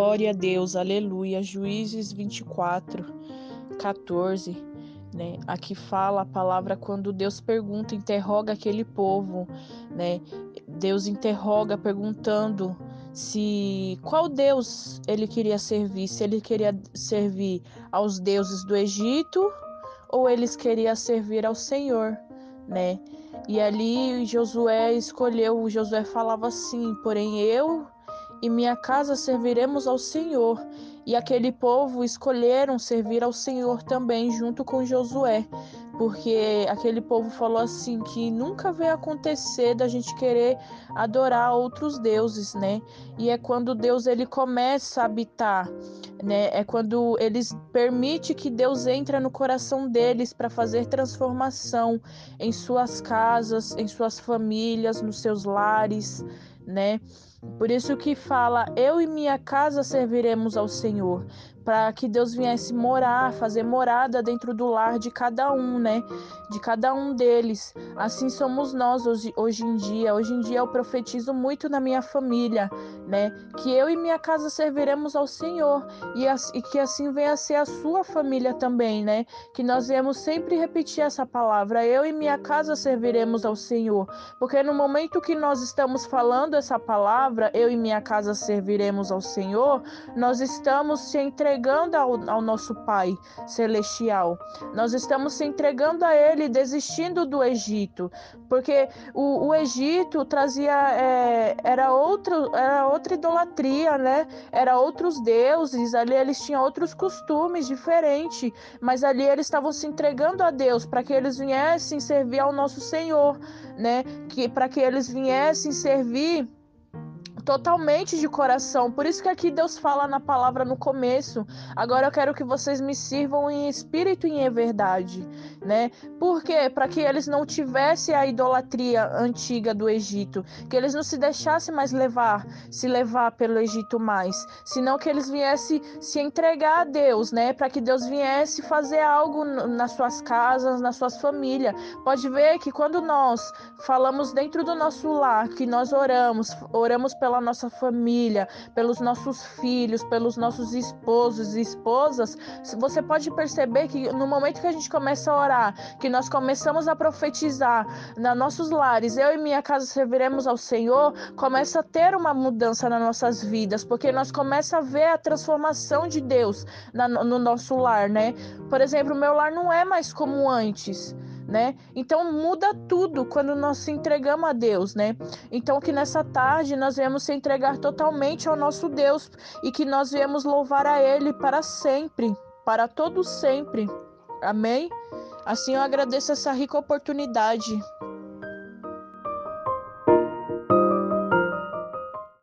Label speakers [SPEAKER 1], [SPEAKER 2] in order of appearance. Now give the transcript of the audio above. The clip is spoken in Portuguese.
[SPEAKER 1] glória a Deus, aleluia. Juízes 24, 14. Né? Aqui fala a palavra quando Deus pergunta, interroga aquele povo, né? Deus interroga perguntando se qual Deus ele queria servir, se ele queria servir aos deuses do Egito ou eles queriam servir ao Senhor, né? E ali Josué escolheu, Josué falava assim: "Porém eu e minha casa serviremos ao Senhor". E aquele povo escolheram servir ao Senhor também junto com Josué porque aquele povo falou assim que nunca vai acontecer da gente querer adorar outros deuses, né? E é quando Deus ele começa a habitar, né? É quando eles permite que Deus entre no coração deles para fazer transformação em suas casas, em suas famílias, nos seus lares, né? Por isso que fala: Eu e minha casa serviremos ao Senhor para que Deus viesse morar, fazer morada dentro do lar de cada um, né? De cada um deles. Assim somos nós hoje, hoje em dia. Hoje em dia eu profetizo muito na minha família, né? Que eu e minha casa serviremos ao Senhor e, e que assim venha a ser a sua família também, né? Que nós viemos sempre repetir essa palavra: eu e minha casa serviremos ao Senhor. Porque no momento que nós estamos falando essa palavra, eu e minha casa serviremos ao Senhor, nós estamos se entregando ao, ao nosso Pai Celestial. Nós estamos se entregando a Ele, desistindo do Egito, porque o, o Egito trazia é, era outro era outra idolatria, né? Era outros deuses. Ali eles tinham outros costumes diferentes, mas ali eles estavam se entregando a Deus para que eles viessem servir ao nosso Senhor, né? Que para que eles viessem servir totalmente de coração. Por isso que aqui Deus fala na palavra no começo. Agora eu quero que vocês me sirvam em espírito e em verdade, né? Por quê? Para que eles não tivessem a idolatria antiga do Egito, que eles não se deixassem mais levar, se levar pelo Egito mais, senão que eles viessem se entregar a Deus, né? Para que Deus viesse fazer algo nas suas casas, nas suas famílias. Pode ver que quando nós falamos dentro do nosso lar, que nós oramos, oramos pela pela nossa família, pelos nossos filhos, pelos nossos esposos e esposas, você pode perceber que no momento que a gente começa a orar, que nós começamos a profetizar nos nossos lares, eu e minha casa serviremos ao Senhor, começa a ter uma mudança nas nossas vidas, porque nós começa a ver a transformação de Deus na, no nosso lar, né? Por exemplo, meu lar não é mais como antes né? Então muda tudo quando nós se entregamos a Deus, né? Então que nessa tarde nós viemos se entregar totalmente ao nosso Deus e que nós viemos louvar a Ele para sempre, para todo sempre. Amém? Assim eu agradeço essa rica oportunidade.